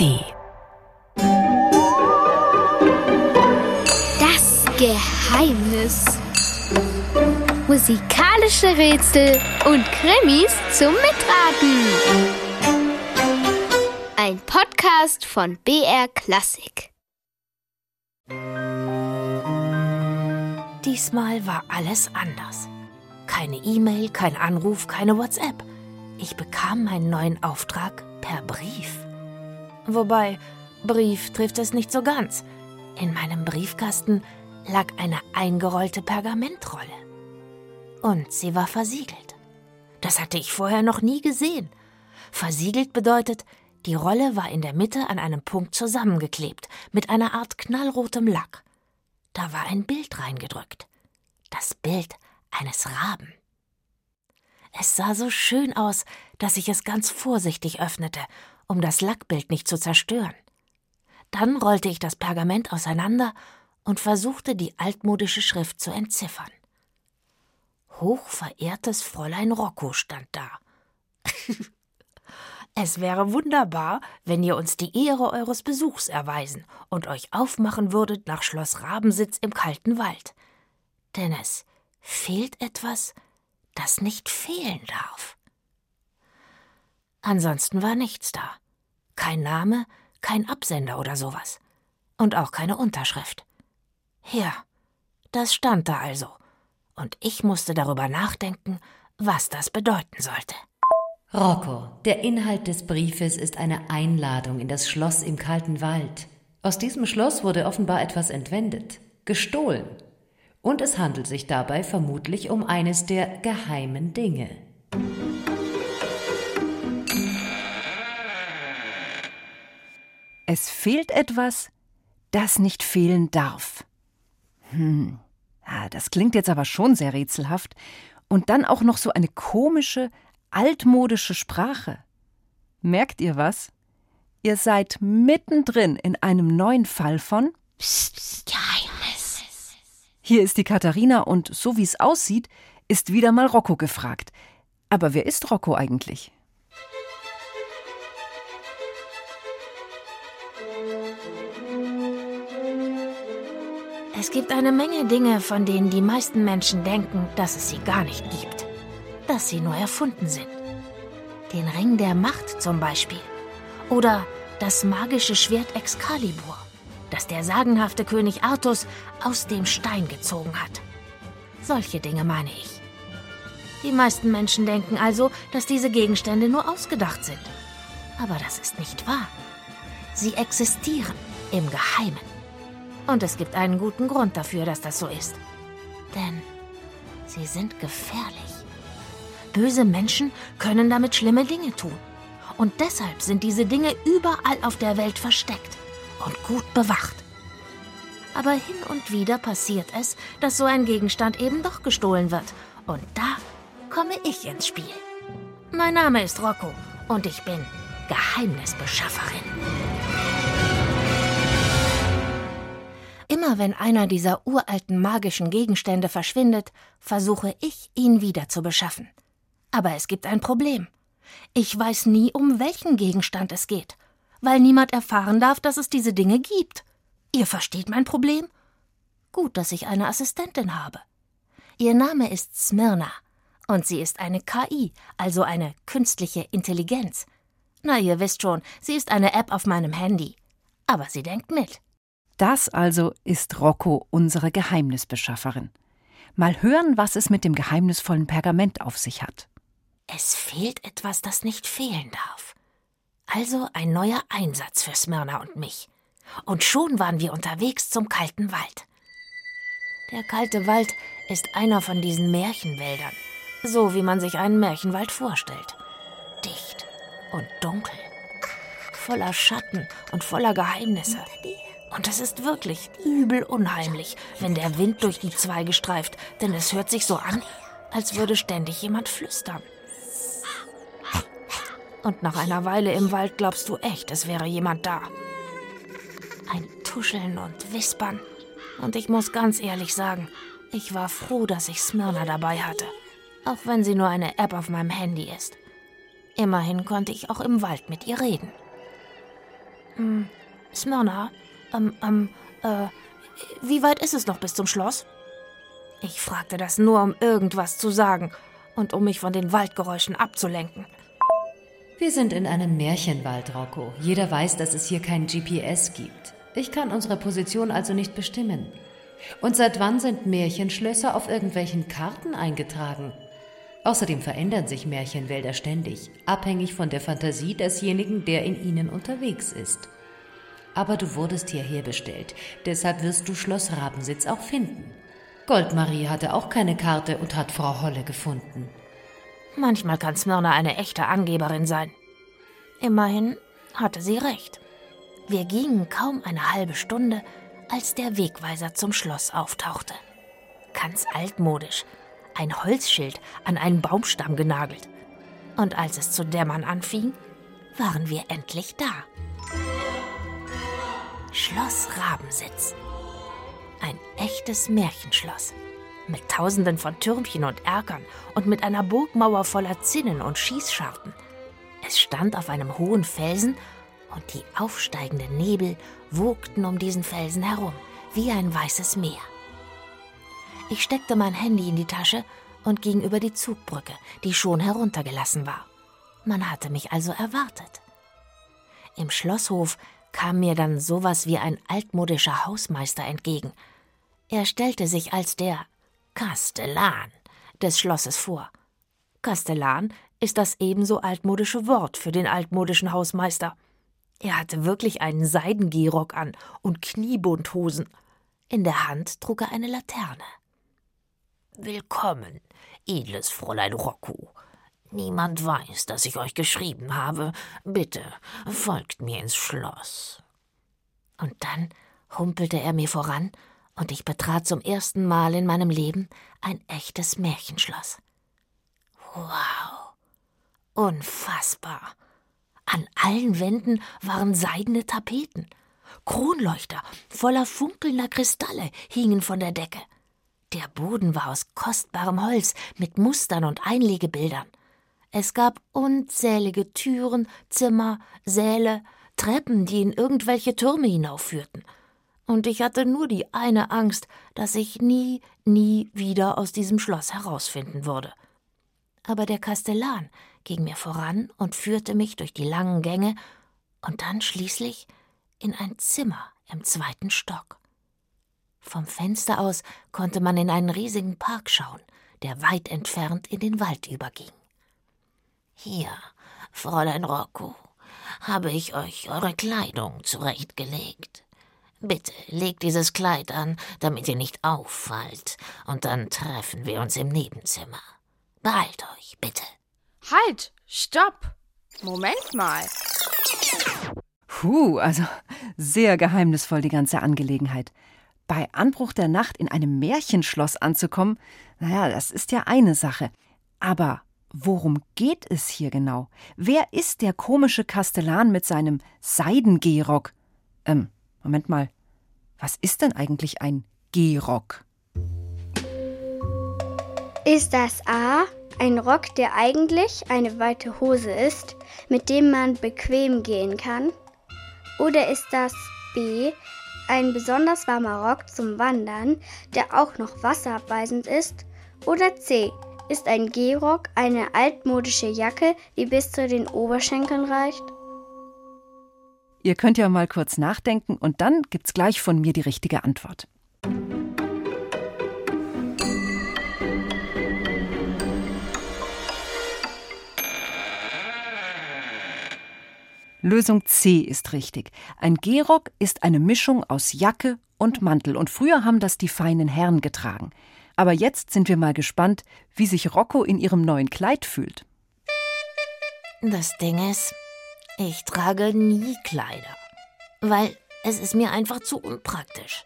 ARD. Das Geheimnis. Musikalische Rätsel und Krimis zum Mitraten. Ein Podcast von BR Klassik. Diesmal war alles anders. Keine E-Mail, kein Anruf, keine WhatsApp. Ich bekam meinen neuen Auftrag per Brief. Wobei, Brief trifft es nicht so ganz. In meinem Briefkasten lag eine eingerollte Pergamentrolle. Und sie war versiegelt. Das hatte ich vorher noch nie gesehen. Versiegelt bedeutet, die Rolle war in der Mitte an einem Punkt zusammengeklebt, mit einer Art knallrotem Lack. Da war ein Bild reingedrückt. Das Bild eines Raben. Es sah so schön aus, dass ich es ganz vorsichtig öffnete, um das Lackbild nicht zu zerstören. Dann rollte ich das Pergament auseinander und versuchte die altmodische Schrift zu entziffern. Hochverehrtes Fräulein Rocco stand da. es wäre wunderbar, wenn ihr uns die Ehre eures Besuchs erweisen und euch aufmachen würdet nach Schloss Rabensitz im kalten Wald. Denn es fehlt etwas, das nicht fehlen darf. Ansonsten war nichts da. Kein Name, kein Absender oder sowas. Und auch keine Unterschrift. Ja, das stand da also. Und ich musste darüber nachdenken, was das bedeuten sollte. Rocco, der Inhalt des Briefes ist eine Einladung in das Schloss im kalten Wald. Aus diesem Schloss wurde offenbar etwas entwendet, gestohlen. Und es handelt sich dabei vermutlich um eines der geheimen Dinge. Es fehlt etwas, das nicht fehlen darf. Hm, ja, das klingt jetzt aber schon sehr rätselhaft. Und dann auch noch so eine komische, altmodische Sprache. Merkt ihr was? Ihr seid mittendrin in einem neuen Fall von Geheimnis. Hier ist die Katharina und so wie es aussieht, ist wieder mal Rocco gefragt. Aber wer ist Rocco eigentlich? Es gibt eine Menge Dinge, von denen die meisten Menschen denken, dass es sie gar nicht gibt. Dass sie nur erfunden sind. Den Ring der Macht zum Beispiel. Oder das magische Schwert Excalibur, das der sagenhafte König Artus aus dem Stein gezogen hat. Solche Dinge meine ich. Die meisten Menschen denken also, dass diese Gegenstände nur ausgedacht sind. Aber das ist nicht wahr. Sie existieren im Geheimen. Und es gibt einen guten Grund dafür, dass das so ist. Denn sie sind gefährlich. Böse Menschen können damit schlimme Dinge tun. Und deshalb sind diese Dinge überall auf der Welt versteckt und gut bewacht. Aber hin und wieder passiert es, dass so ein Gegenstand eben doch gestohlen wird. Und da komme ich ins Spiel. Mein Name ist Rocco und ich bin Geheimnisbeschafferin. Immer wenn einer dieser uralten magischen Gegenstände verschwindet, versuche ich, ihn wieder zu beschaffen. Aber es gibt ein Problem. Ich weiß nie, um welchen Gegenstand es geht, weil niemand erfahren darf, dass es diese Dinge gibt. Ihr versteht mein Problem? Gut, dass ich eine Assistentin habe. Ihr Name ist Smyrna und sie ist eine KI, also eine künstliche Intelligenz. Na, ihr wisst schon, sie ist eine App auf meinem Handy. Aber sie denkt mit. Das also ist Rocco, unsere Geheimnisbeschafferin. Mal hören, was es mit dem geheimnisvollen Pergament auf sich hat. Es fehlt etwas, das nicht fehlen darf. Also ein neuer Einsatz für Smyrna und mich. Und schon waren wir unterwegs zum kalten Wald. Der kalte Wald ist einer von diesen Märchenwäldern, so wie man sich einen Märchenwald vorstellt. Dicht und dunkel, voller Schatten und voller Geheimnisse. Und es ist wirklich übel unheimlich, wenn der Wind durch die Zweige streift, denn es hört sich so an, als würde ständig jemand flüstern. Und nach einer Weile im Wald glaubst du echt, es wäre jemand da. Ein Tuscheln und Wispern. Und ich muss ganz ehrlich sagen, ich war froh, dass ich Smyrna dabei hatte. Auch wenn sie nur eine App auf meinem Handy ist. Immerhin konnte ich auch im Wald mit ihr reden. Hm, Smyrna, ähm, ähm, äh, wie weit ist es noch bis zum Schloss? Ich fragte das nur, um irgendwas zu sagen und um mich von den Waldgeräuschen abzulenken. Wir sind in einem Märchenwald, Rocco. Jeder weiß, dass es hier kein GPS gibt. Ich kann unsere Position also nicht bestimmen. Und seit wann sind Märchenschlösser auf irgendwelchen Karten eingetragen? Außerdem verändern sich Märchenwälder ständig, abhängig von der Fantasie desjenigen, der in ihnen unterwegs ist. Aber du wurdest hierher bestellt, deshalb wirst du Schloss Rabensitz auch finden. Goldmarie hatte auch keine Karte und hat Frau Holle gefunden. Manchmal kann Smyrna eine echte Angeberin sein. Immerhin hatte sie recht. Wir gingen kaum eine halbe Stunde, als der Wegweiser zum Schloss auftauchte. Ganz altmodisch, ein Holzschild an einen Baumstamm genagelt. Und als es zu dämmern anfing, waren wir endlich da. Schloss Rabensitz. Ein echtes Märchenschloss. Mit tausenden von Türmchen und Erkern und mit einer Burgmauer voller Zinnen und Schießscharten. Es stand auf einem hohen Felsen und die aufsteigenden Nebel wogten um diesen Felsen herum, wie ein weißes Meer. Ich steckte mein Handy in die Tasche und ging über die Zugbrücke, die schon heruntergelassen war. Man hatte mich also erwartet. Im Schlosshof kam mir dann sowas wie ein altmodischer Hausmeister entgegen. Er stellte sich als der Kastellan des Schlosses vor. Kastellan ist das ebenso altmodische Wort für den altmodischen Hausmeister. Er hatte wirklich einen Seidengehrock an und Kniebundhosen. In der Hand trug er eine Laterne. Willkommen, edles Fräulein Rocco. Niemand weiß, dass ich euch geschrieben habe. Bitte, folgt mir ins Schloss. Und dann humpelte er mir voran, und ich betrat zum ersten Mal in meinem Leben ein echtes Märchenschloss. Wow. Unfassbar. An allen Wänden waren seidene Tapeten. Kronleuchter voller funkelnder Kristalle hingen von der Decke. Der Boden war aus kostbarem Holz mit Mustern und Einlegebildern. Es gab unzählige Türen, Zimmer, Säle, Treppen, die in irgendwelche Türme hinaufführten. Und ich hatte nur die eine Angst, dass ich nie, nie wieder aus diesem Schloss herausfinden würde. Aber der Kastellan ging mir voran und führte mich durch die langen Gänge und dann schließlich in ein Zimmer im zweiten Stock. Vom Fenster aus konnte man in einen riesigen Park schauen, der weit entfernt in den Wald überging. Hier, Fräulein Rocco, habe ich euch eure Kleidung zurechtgelegt. Bitte legt dieses Kleid an, damit ihr nicht auffallt, und dann treffen wir uns im Nebenzimmer. Beeilt euch, bitte. Halt! Stopp! Moment mal. Puh, also sehr geheimnisvoll die ganze Angelegenheit. Bei Anbruch der Nacht in einem Märchenschloss anzukommen, naja, das ist ja eine Sache. Aber Worum geht es hier genau? Wer ist der komische Kastellan mit seinem Seidengehrock? Ähm, Moment mal. Was ist denn eigentlich ein Gehrock? Ist das A ein Rock, der eigentlich eine weite Hose ist, mit dem man bequem gehen kann? Oder ist das B ein besonders warmer Rock zum Wandern, der auch noch wasserabweisend ist? Oder C ist ein Gehrock eine altmodische Jacke, die bis zu den Oberschenkeln reicht? Ihr könnt ja mal kurz nachdenken und dann gibt's gleich von mir die richtige Antwort. Lösung C ist richtig. Ein Gehrock ist eine Mischung aus Jacke und Mantel und früher haben das die feinen Herren getragen. Aber jetzt sind wir mal gespannt, wie sich Rocco in ihrem neuen Kleid fühlt. Das Ding ist, ich trage nie Kleider, weil es ist mir einfach zu unpraktisch.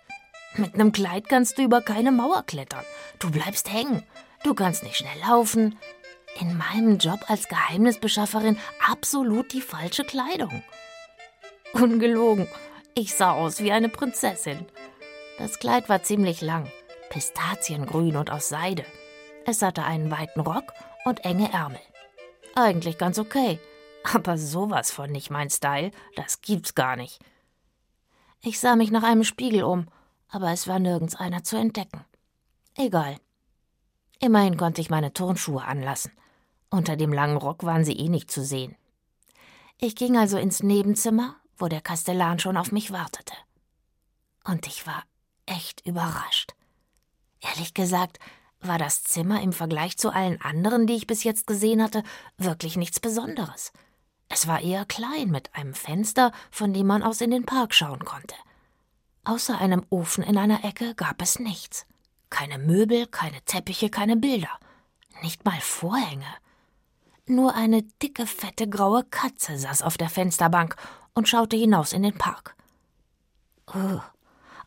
Mit einem Kleid kannst du über keine Mauer klettern. Du bleibst hängen. Du kannst nicht schnell laufen. In meinem Job als Geheimnisbeschafferin absolut die falsche Kleidung. Ungelogen. Ich sah aus wie eine Prinzessin. Das Kleid war ziemlich lang pistaziengrün und aus Seide. Es hatte einen weiten Rock und enge Ärmel. Eigentlich ganz okay, Aber sowas von nicht mein Style, das gibt's gar nicht. Ich sah mich nach einem Spiegel um, aber es war nirgends einer zu entdecken. Egal. Immerhin konnte ich meine Turnschuhe anlassen. Unter dem langen Rock waren sie eh nicht zu sehen. Ich ging also ins Nebenzimmer, wo der Kastellan schon auf mich wartete. Und ich war echt überrascht. Ehrlich gesagt, war das Zimmer im Vergleich zu allen anderen, die ich bis jetzt gesehen hatte, wirklich nichts Besonderes. Es war eher klein mit einem Fenster, von dem man aus in den Park schauen konnte. Außer einem Ofen in einer Ecke gab es nichts. Keine Möbel, keine Teppiche, keine Bilder. Nicht mal Vorhänge. Nur eine dicke, fette, graue Katze saß auf der Fensterbank und schaute hinaus in den Park. Oh,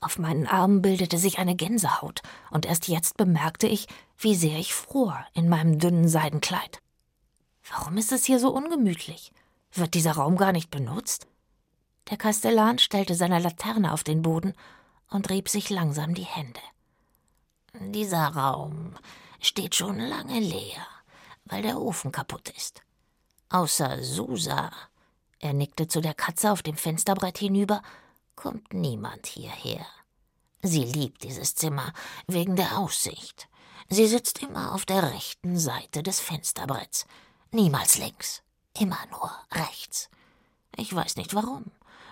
auf meinen Armen bildete sich eine Gänsehaut, und erst jetzt bemerkte ich, wie sehr ich fror in meinem dünnen Seidenkleid. Warum ist es hier so ungemütlich? Wird dieser Raum gar nicht benutzt? Der Kastellan stellte seine Laterne auf den Boden und rieb sich langsam die Hände. Dieser Raum steht schon lange leer, weil der Ofen kaputt ist. Außer Susa, er nickte zu der Katze auf dem Fensterbrett hinüber, kommt niemand hierher. Sie liebt dieses Zimmer wegen der Aussicht. Sie sitzt immer auf der rechten Seite des Fensterbretts, niemals links, immer nur rechts. Ich weiß nicht warum.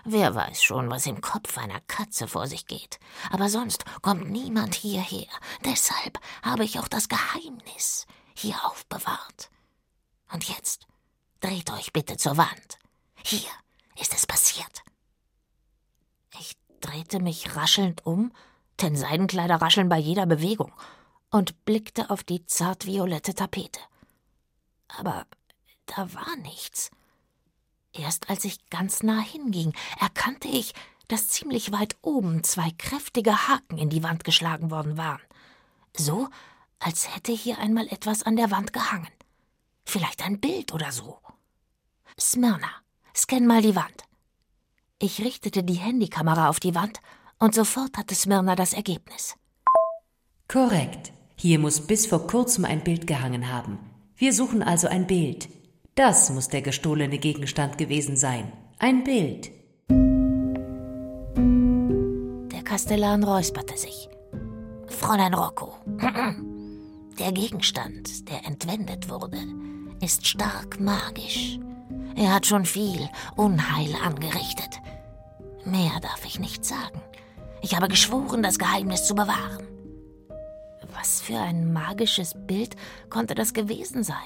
Wer weiß schon, was im Kopf einer Katze vor sich geht. Aber sonst kommt niemand hierher. Deshalb habe ich auch das Geheimnis hier aufbewahrt. Und jetzt dreht euch bitte zur Wand. Hier ist es passiert. Drehte mich raschelnd um, denn Seidenkleider rascheln bei jeder Bewegung, und blickte auf die zartviolette Tapete. Aber da war nichts. Erst als ich ganz nah hinging, erkannte ich, dass ziemlich weit oben zwei kräftige Haken in die Wand geschlagen worden waren. So, als hätte hier einmal etwas an der Wand gehangen. Vielleicht ein Bild oder so. Smyrna, scan mal die Wand. Ich richtete die Handykamera auf die Wand und sofort hatte Smyrna das Ergebnis. Korrekt. Hier muss bis vor kurzem ein Bild gehangen haben. Wir suchen also ein Bild. Das muss der gestohlene Gegenstand gewesen sein. Ein Bild. Der Kastellan räusperte sich. Fräulein Rocco, der Gegenstand, der entwendet wurde, ist stark magisch. Er hat schon viel Unheil angerichtet. Mehr darf ich nicht sagen. Ich habe geschworen, das Geheimnis zu bewahren. Was für ein magisches Bild konnte das gewesen sein?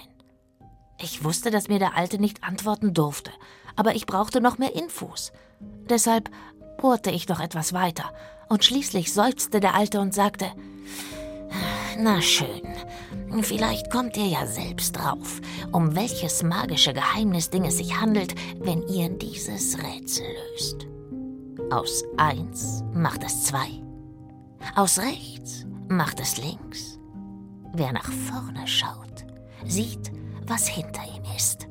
Ich wusste, dass mir der Alte nicht antworten durfte, aber ich brauchte noch mehr Infos. Deshalb bohrte ich noch etwas weiter, und schließlich seufzte der Alte und sagte Na schön, vielleicht kommt ihr ja selbst drauf, um welches magische Geheimnisding es sich handelt, wenn ihr dieses Rätsel löst. Aus eins macht es zwei. Aus rechts macht es links. Wer nach vorne schaut, sieht, was hinter ihm ist.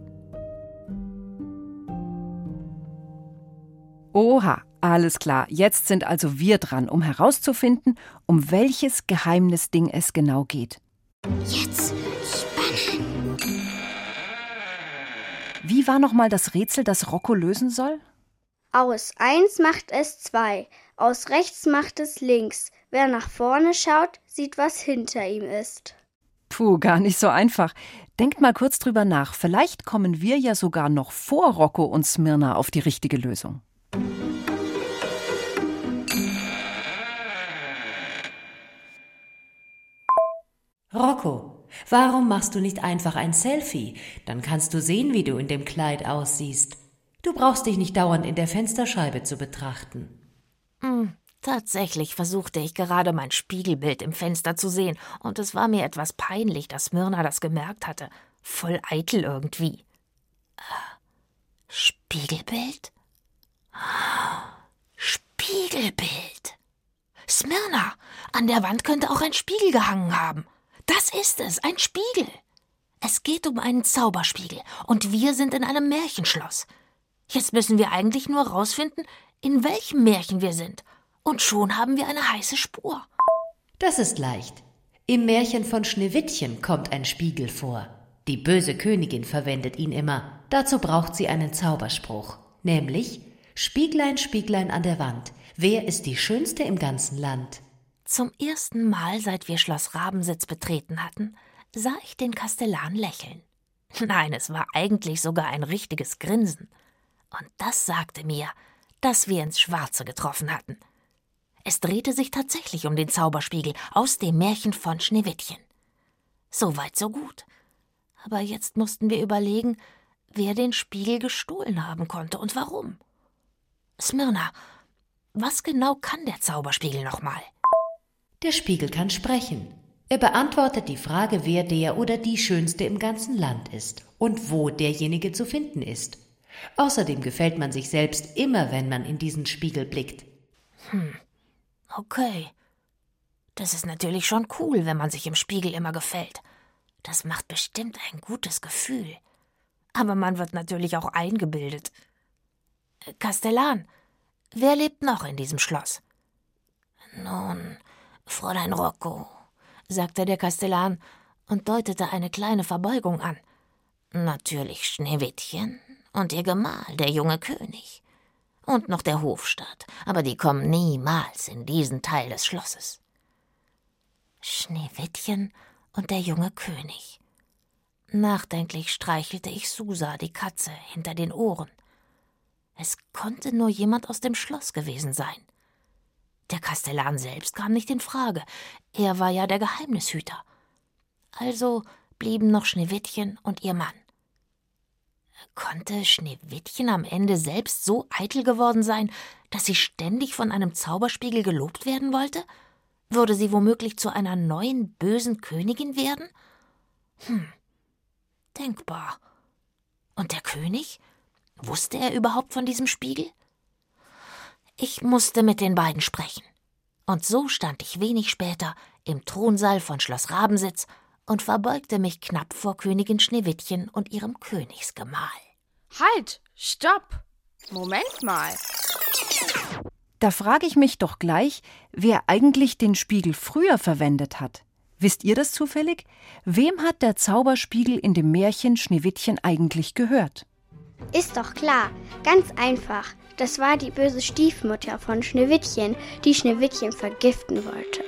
Oha, alles klar. Jetzt sind also wir dran, um herauszufinden, um welches Geheimnisding es genau geht. Jetzt spannen. Wie war nochmal das Rätsel, das Rocco lösen soll? Aus eins macht es zwei, aus rechts macht es links. Wer nach vorne schaut, sieht, was hinter ihm ist. Puh, gar nicht so einfach. Denkt mal kurz drüber nach. Vielleicht kommen wir ja sogar noch vor Rocco und Smyrna auf die richtige Lösung. Rocco, warum machst du nicht einfach ein Selfie? Dann kannst du sehen, wie du in dem Kleid aussiehst. Du brauchst dich nicht dauernd in der Fensterscheibe zu betrachten. Hm, tatsächlich versuchte ich gerade mein Spiegelbild im Fenster zu sehen, und es war mir etwas peinlich, dass Myrna das gemerkt hatte. Voll eitel irgendwie. Äh, Spiegelbild? Spiegelbild. Smyrna, an der Wand könnte auch ein Spiegel gehangen haben. Das ist es, ein Spiegel. Es geht um einen Zauberspiegel, und wir sind in einem Märchenschloss. Jetzt müssen wir eigentlich nur rausfinden, in welchem Märchen wir sind. Und schon haben wir eine heiße Spur. Das ist leicht. Im Märchen von Schneewittchen kommt ein Spiegel vor. Die böse Königin verwendet ihn immer. Dazu braucht sie einen Zauberspruch, nämlich Spieglein, Spieglein an der Wand, wer ist die Schönste im ganzen Land? Zum ersten Mal, seit wir Schloss Rabensitz betreten hatten, sah ich den Kastellan lächeln. Nein, es war eigentlich sogar ein richtiges Grinsen. Und das sagte mir, dass wir ins Schwarze getroffen hatten. Es drehte sich tatsächlich um den Zauberspiegel aus dem Märchen von Schneewittchen. So weit, so gut. Aber jetzt mussten wir überlegen, wer den Spiegel gestohlen haben konnte und warum. Smyrna, was genau kann der Zauberspiegel nochmal? Der Spiegel kann sprechen. Er beantwortet die Frage, wer der oder die Schönste im ganzen Land ist und wo derjenige zu finden ist. Außerdem gefällt man sich selbst immer, wenn man in diesen Spiegel blickt. Hm, okay. Das ist natürlich schon cool, wenn man sich im Spiegel immer gefällt. Das macht bestimmt ein gutes Gefühl. Aber man wird natürlich auch eingebildet. Kastellan, wer lebt noch in diesem Schloss? Nun, Fräulein Rocco, sagte der Kastellan und deutete eine kleine Verbeugung an. Natürlich Schneewittchen und ihr Gemahl, der junge König. Und noch der Hofstaat, aber die kommen niemals in diesen Teil des Schlosses. Schneewittchen und der junge König. Nachdenklich streichelte ich Susa, die Katze, hinter den Ohren. Es konnte nur jemand aus dem Schloss gewesen sein. Der Kastellan selbst kam nicht in Frage. Er war ja der Geheimnishüter. Also blieben noch Schneewittchen und ihr Mann. Konnte Schneewittchen am Ende selbst so eitel geworden sein, dass sie ständig von einem Zauberspiegel gelobt werden wollte? Würde sie womöglich zu einer neuen bösen Königin werden? Hm, denkbar. Und der König? Wusste er überhaupt von diesem Spiegel? Ich musste mit den beiden sprechen. Und so stand ich wenig später im Thronsaal von Schloss Rabensitz und verbeugte mich knapp vor Königin Schneewittchen und ihrem Königsgemahl. Halt, stopp! Moment mal. Da frage ich mich doch gleich, wer eigentlich den Spiegel früher verwendet hat. Wisst ihr das zufällig? Wem hat der Zauberspiegel in dem Märchen Schneewittchen eigentlich gehört? Ist doch klar, ganz einfach. Das war die böse Stiefmutter von Schneewittchen, die Schneewittchen vergiften wollte.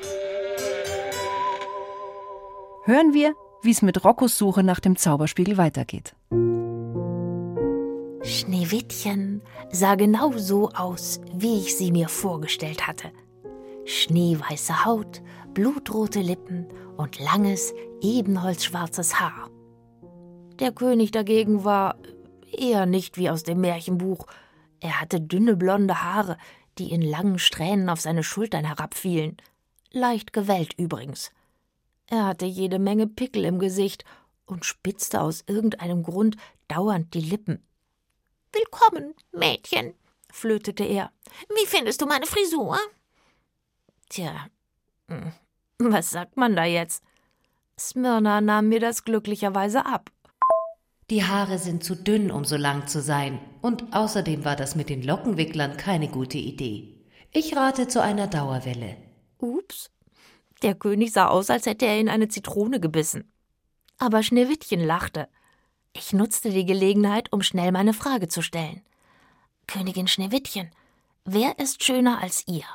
Hören wir, wie es mit Roccos Suche nach dem Zauberspiegel weitergeht. Schneewittchen sah genau so aus, wie ich sie mir vorgestellt hatte. Schneeweiße Haut, blutrote Lippen und langes, ebenholzschwarzes Haar. Der König dagegen war eher nicht wie aus dem Märchenbuch. Er hatte dünne blonde Haare, die in langen Strähnen auf seine Schultern herabfielen. Leicht gewellt übrigens. Er hatte jede Menge Pickel im Gesicht und spitzte aus irgendeinem Grund dauernd die Lippen. Willkommen, Mädchen, flötete er. Wie findest du meine Frisur? Tja, hm, was sagt man da jetzt? Smyrna nahm mir das glücklicherweise ab. Die Haare sind zu dünn, um so lang zu sein, und außerdem war das mit den Lockenwicklern keine gute Idee. Ich rate zu einer Dauerwelle. Der König sah aus, als hätte er in eine Zitrone gebissen. Aber Schneewittchen lachte. Ich nutzte die Gelegenheit, um schnell meine Frage zu stellen. Königin Schneewittchen, wer ist schöner als ihr?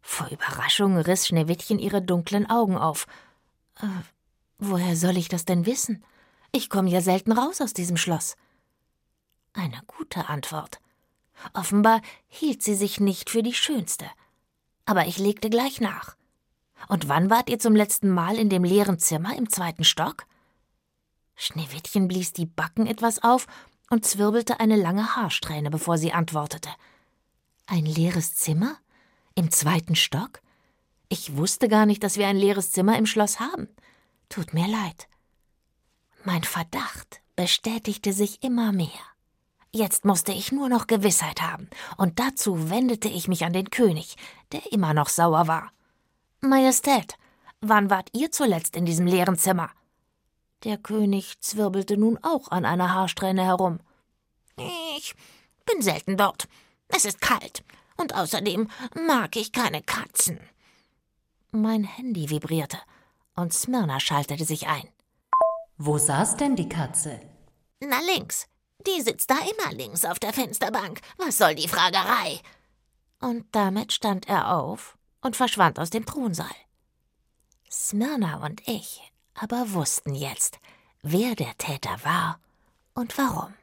Vor Überraschung riss Schneewittchen ihre dunklen Augen auf. Äh, woher soll ich das denn wissen? Ich komme ja selten raus aus diesem Schloss. Eine gute Antwort. Offenbar hielt sie sich nicht für die schönste. Aber ich legte gleich nach. Und wann wart ihr zum letzten Mal in dem leeren Zimmer im zweiten Stock? Schneewittchen blies die Backen etwas auf und zwirbelte eine lange Haarsträhne, bevor sie antwortete. Ein leeres Zimmer? Im zweiten Stock? Ich wusste gar nicht, dass wir ein leeres Zimmer im Schloss haben. Tut mir leid. Mein Verdacht bestätigte sich immer mehr. Jetzt musste ich nur noch Gewissheit haben, und dazu wendete ich mich an den König, der immer noch sauer war. Majestät, wann wart ihr zuletzt in diesem leeren Zimmer? Der König zwirbelte nun auch an einer Haarsträhne herum. Ich bin selten dort. Es ist kalt. Und außerdem mag ich keine Katzen. Mein Handy vibrierte und Smyrna schaltete sich ein. Wo saß denn die Katze? Na links. Die sitzt da immer links auf der Fensterbank. Was soll die Fragerei? Und damit stand er auf und verschwand aus dem Thronsaal. Smyrna und ich aber wussten jetzt, wer der Täter war und warum.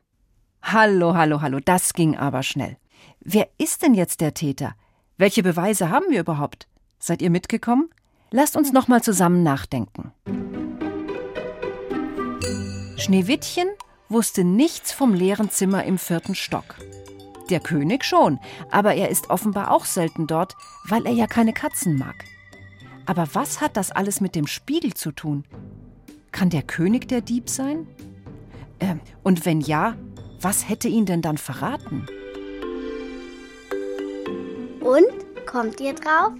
Hallo, hallo, hallo, das ging aber schnell. Wer ist denn jetzt der Täter? Welche Beweise haben wir überhaupt? Seid ihr mitgekommen? Lasst uns noch mal zusammen nachdenken. Schneewittchen wusste nichts vom leeren Zimmer im vierten Stock. Der König schon, aber er ist offenbar auch selten dort, weil er ja keine Katzen mag. Aber was hat das alles mit dem Spiegel zu tun? Kann der König der Dieb sein? Äh, und wenn ja, was hätte ihn denn dann verraten? Und? Kommt ihr drauf?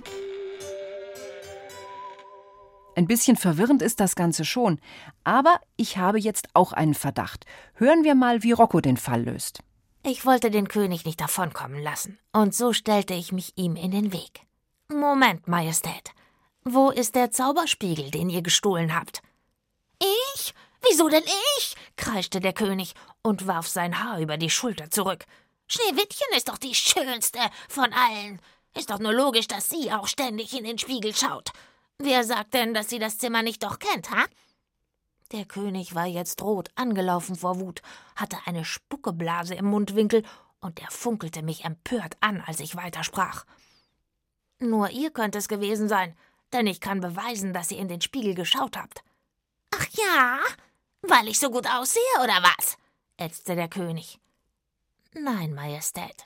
Ein bisschen verwirrend ist das Ganze schon, aber ich habe jetzt auch einen Verdacht. Hören wir mal, wie Rocco den Fall löst. Ich wollte den König nicht davonkommen lassen, und so stellte ich mich ihm in den Weg. Moment, Majestät. Wo ist der Zauberspiegel, den ihr gestohlen habt? Ich? Wieso denn ich? kreischte der König und warf sein Haar über die Schulter zurück. Schneewittchen ist doch die schönste von allen. Ist doch nur logisch, dass sie auch ständig in den Spiegel schaut. Wer sagt denn, dass sie das Zimmer nicht doch kennt, ha? Der König war jetzt rot angelaufen vor Wut, hatte eine Spuckeblase im Mundwinkel und er funkelte mich empört an, als ich weitersprach. Nur ihr könnt es gewesen sein, denn ich kann beweisen, dass ihr in den Spiegel geschaut habt. Ach ja? Weil ich so gut aussehe, oder was? ätzte der König. Nein, Majestät.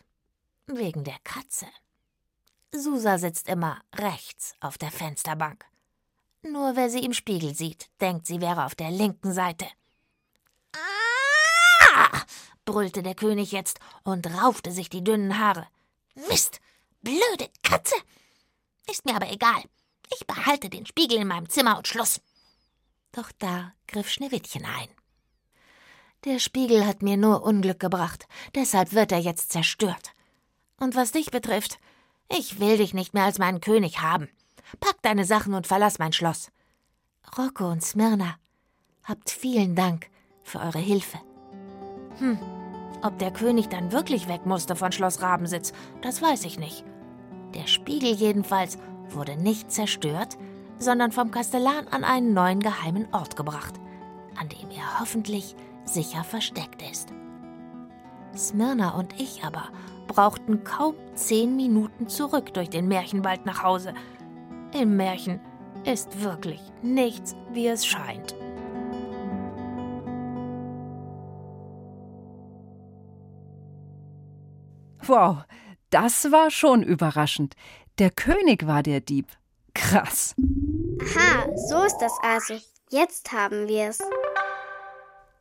Wegen der Katze. Susa sitzt immer rechts auf der Fensterbank. Nur wer sie im Spiegel sieht, denkt, sie wäre auf der linken Seite. Ah! brüllte der König jetzt und raufte sich die dünnen Haare. Mist, blöde Katze! Ist mir aber egal. Ich behalte den Spiegel in meinem Zimmer und Schluss. Doch da griff Schneewittchen ein. Der Spiegel hat mir nur Unglück gebracht, deshalb wird er jetzt zerstört. Und was dich betrifft, ich will dich nicht mehr als meinen König haben. Pack deine Sachen und verlass mein Schloss. Rocco und Smyrna, habt vielen Dank für eure Hilfe. Hm, ob der König dann wirklich weg musste von Schloss Rabensitz, das weiß ich nicht. Der Spiegel jedenfalls wurde nicht zerstört, sondern vom Kastellan an einen neuen geheimen Ort gebracht, an dem er hoffentlich sicher versteckt ist. Smyrna und ich aber brauchten kaum zehn Minuten zurück durch den Märchenwald nach Hause. Im Märchen ist wirklich nichts, wie es scheint. Wow, das war schon überraschend. Der König war der Dieb. Krass. Aha, so ist das also. Jetzt haben wir es.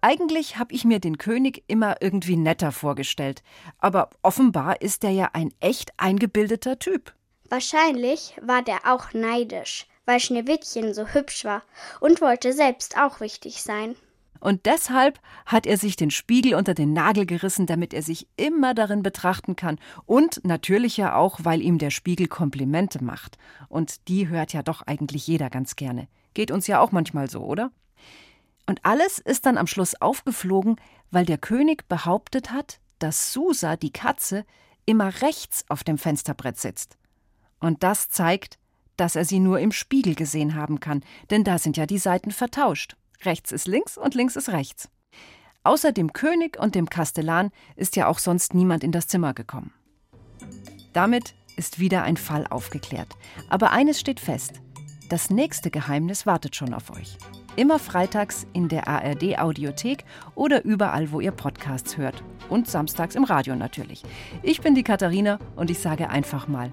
Eigentlich habe ich mir den König immer irgendwie netter vorgestellt, aber offenbar ist er ja ein echt eingebildeter Typ. Wahrscheinlich war der auch neidisch, weil Schneewittchen so hübsch war und wollte selbst auch wichtig sein. Und deshalb hat er sich den Spiegel unter den Nagel gerissen, damit er sich immer darin betrachten kann. Und natürlich ja auch, weil ihm der Spiegel Komplimente macht. Und die hört ja doch eigentlich jeder ganz gerne. Geht uns ja auch manchmal so, oder? Und alles ist dann am Schluss aufgeflogen, weil der König behauptet hat, dass Susa, die Katze, immer rechts auf dem Fensterbrett sitzt. Und das zeigt, dass er sie nur im Spiegel gesehen haben kann, denn da sind ja die Seiten vertauscht. Rechts ist links und links ist rechts. Außer dem König und dem Kastellan ist ja auch sonst niemand in das Zimmer gekommen. Damit ist wieder ein Fall aufgeklärt. Aber eines steht fest: Das nächste Geheimnis wartet schon auf euch. Immer freitags in der ARD Audiothek oder überall, wo ihr Podcasts hört. Und samstags im Radio natürlich. Ich bin die Katharina und ich sage einfach mal: